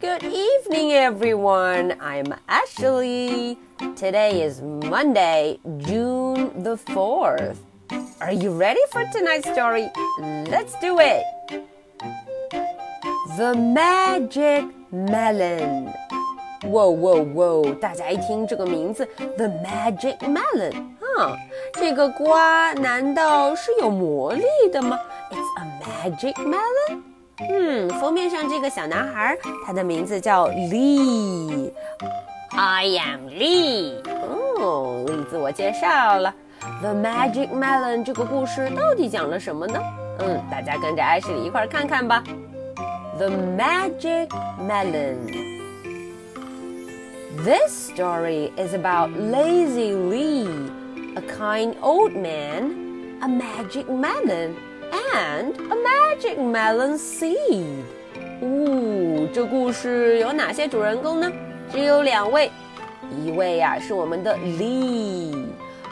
Good evening, everyone. I'm Ashley. Today is Monday, June the 4th. Are you ready for tonight's story? Let's do it. The Magic Melon. 哇哇哇！大家一听这个名字，The Magic Melon，啊，这个瓜难道是有魔力的吗？It's a magic melon。嗯，封面上这个小男孩，他的名字叫 Lee。I am Lee。哦，丽自我介绍了。The Magic Melon 这个故事到底讲了什么呢？嗯，大家跟着艾什里一块儿看看吧。The Magic Melon。This story is about Lazy Lee, a kind old man, a magic melon, and a magic melon seed. 呜，这故事有哪些主人公呢？只有两位，一位呀是我们的 Lee，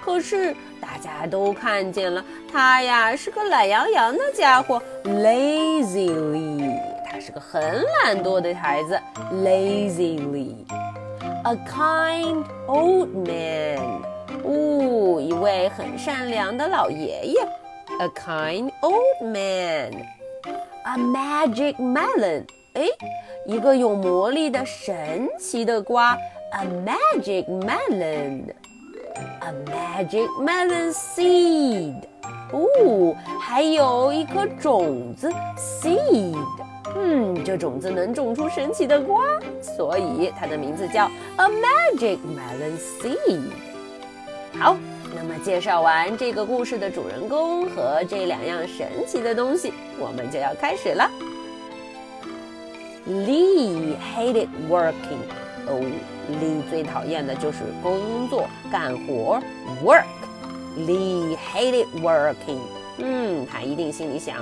可是大家都看见了，他呀是个懒洋洋的家伙，Lazy Lee，他是个很懒惰的孩子，Lazy Lee。a kind old man，哦，一位很善良的老爷爷。 A kind old man，a magic melon，哎，一个有魔力的神奇的瓜。A magic melon，a magic melon seed，哦，还有一颗种子，seed。嗯，这种子能种出神奇的瓜，所以它的名字叫 A Magic Melon Seed。好， 那么介绍完这个故事的主人公和这两样神奇的东西，我们就要开始了。Lee hated working。哦，Lee 最讨厌的就是工作、干活，work。Lee hated working。嗯，他一定心里想。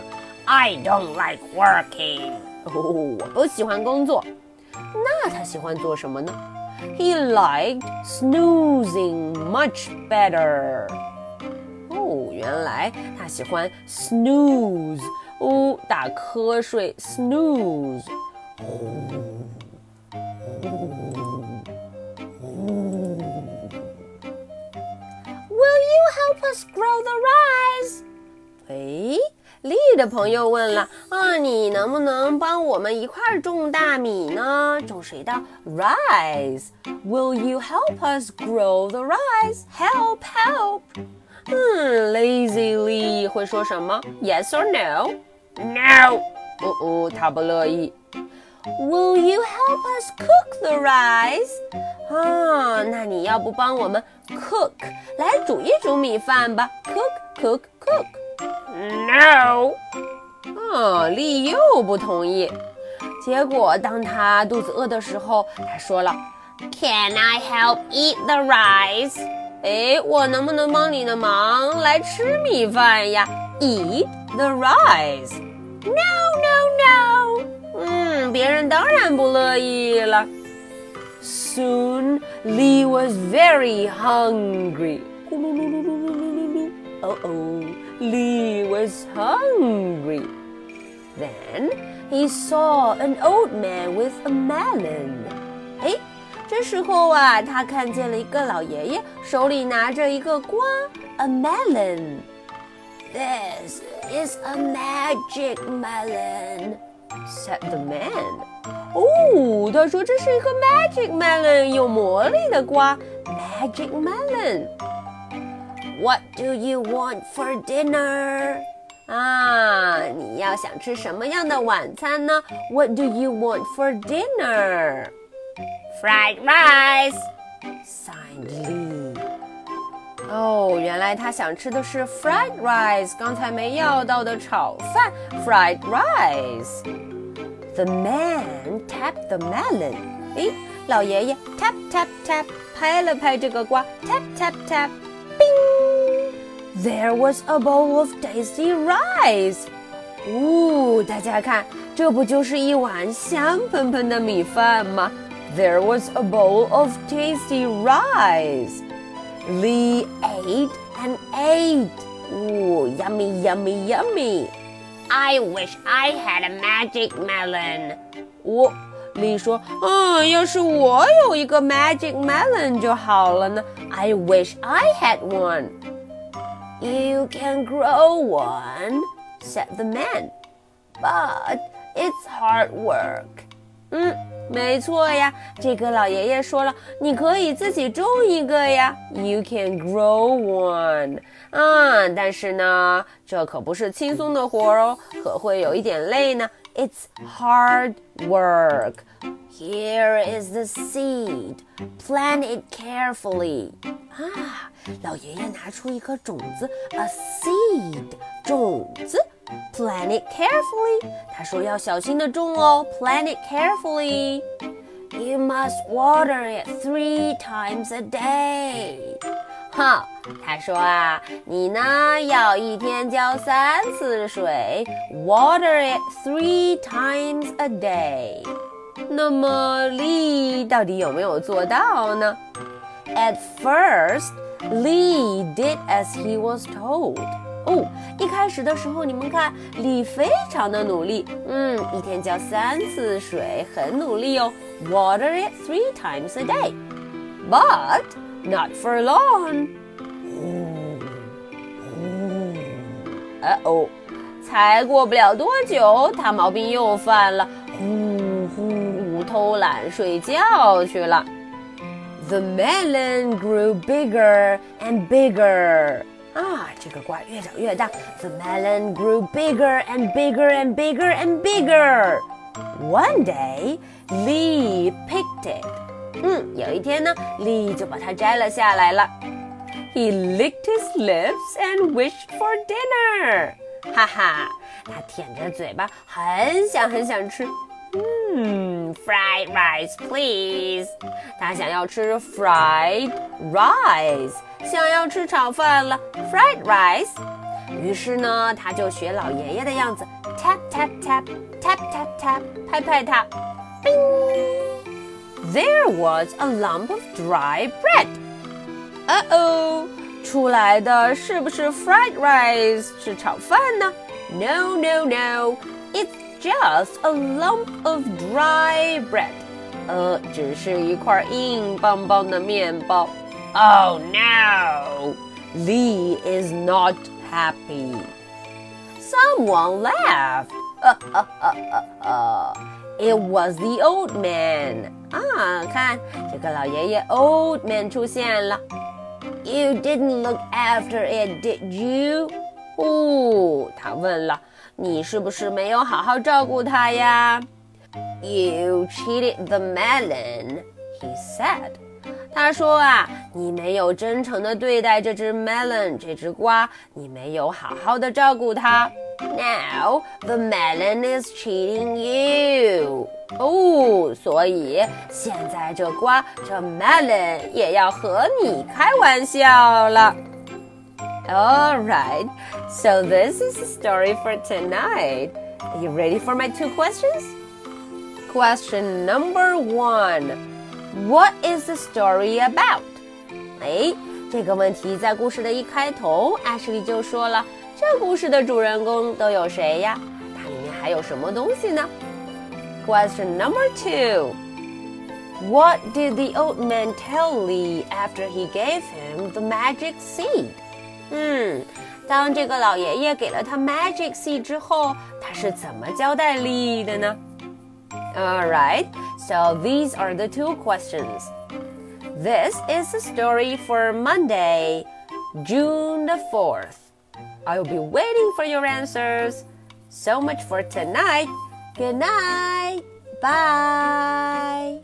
I don't like working。哦，我不喜欢工作。那他喜欢做什么呢 ？He liked snoozing much better。哦，原来他喜欢 snooze，哦，打瞌睡，snooze。Will you help us grow the rice？哎。 丽的朋友问了啊，你能不能帮我们一块儿种大米呢？种谁的？Rice？Will you help us grow the rice？Help, help！嗯，Lazy Lee 会说什么？Yes or no？No！哦哦，他不乐意。Will you help us cook the rice？啊，那你要不帮我们 cook 来煮一煮米饭吧？Cook, cook, cook。No，啊，利又不同意。结果当他肚子饿的时候，他说了：“Can I help eat the rice？” 哎，我能不能帮你的忙来吃米饭呀？Eat the rice？No，no，no。嗯，别人当然不乐意了。Soon Lee was very hungry. 咕噜噜噜噜噜噜噜噜。哦哦。 Lee was hungry. Then he saw an old man with a melon. 哎，这时候啊，他看见了一个老爷爷，手里拿着一个瓜，a melon. This is a magic melon, said the man. 哦，他说这是一个 magic melon，有魔力的瓜，magic melon。 what do you want for dinner? 啊，你要想吃什么样的晚餐呢？What do you want for dinner? Fried rice. Signed Lee. 哦，原来他想吃的是 fried rice，刚才没要到的炒饭，fried rice。The man tapped the melon. 诶，老爷爷 tap tap tap 拍了拍这个瓜，tap tap tap。 There was a bowl of tasty rice. 呜，大家看，这不就是一碗香喷喷的米饭吗？There was a bowl of tasty rice. Lee ate and ate. 呜，yummy, yummy, yummy. I wish I had a magic melon. 我丽说：“嗯，要是我有一个 magic melon 就好了呢。I wish I had one. You can grow one, said the man, but it's hard work. 嗯，没错呀，这个老爷爷说了，你可以自己种一个呀。You can grow one. 啊，但是呢，这可不是轻松的活哦，可会有一点累呢。It's hard work. Here is the seed. Plant it carefully. 啊，老爷爷拿出一颗种子，a seed，种子。Plant it carefully. 他说要小心的种哦，plant it carefully. You must water it three times a day. 哈，他说啊，你呢要一天浇三次水，water it three times a day。那么，Lee 到底有没有做到呢？At first, Lee did as he was told. 哦，一开始的时候，你们看，李非常的努力，嗯，一天浇三次水，很努力哦，water it three times a day. But not for long. 呃哦，才过不了多久，他毛病又犯了，呼呼偷懒睡觉去了。The melon grew bigger and bigger. 啊，这个瓜越长越大。The melon grew bigger and bigger and bigger and bigger. One day, Lee picked it. 嗯，有一天呢，Lee 就把它摘了下来了。He licked his lips and wished for dinner. 哈哈，他舔着嘴巴，很想很想吃。嗯，fried rice, please. 他想要吃 fried rice，想要吃炒饭了，fried rice。于是呢，他就学老爷爷的样子，tap tap tap tap tap tap，拍拍它。There was a lump of dry bread. 呃哦，出来的是不是 fried rice 是炒饭呢？No no no, it's just a lump of dry bread. 呃，只是一块硬邦邦的面包。Oh no, Lee is not happy. Someone laughed. Uh, uh, uh, uh, uh. It was the old man. 啊，看这个老爷爷 old man 出现了。You didn't look after it, did you? 哦，他问了，你是不是没有好好照顾它呀？You cheated the melon, he said. 他说啊，你没有真诚的对待这只 melon 这只瓜，你没有好好的照顾它。Now the melon is cheating you. 哦，所以现在这瓜这 melon 也要和你开玩笑了。All right, so this is the story for tonight. Are you ready for my two questions? Question number one What is the story about? 哎，这个问题在故事的一开头，艾什莉就说了， 这故事的主人公都有谁呀？它里面还有什么东西呢？Question number two What did the old man tell Lee after he gave him the magic seed? 嗯，当这个老爷爷给了他 magic seed 之后，他是怎么交代 Lee 的呢？All right, so these are the two questions. This is the story for Monday, June the 4th. I'll be waiting for your answers. So much for tonight. Good night. Bye.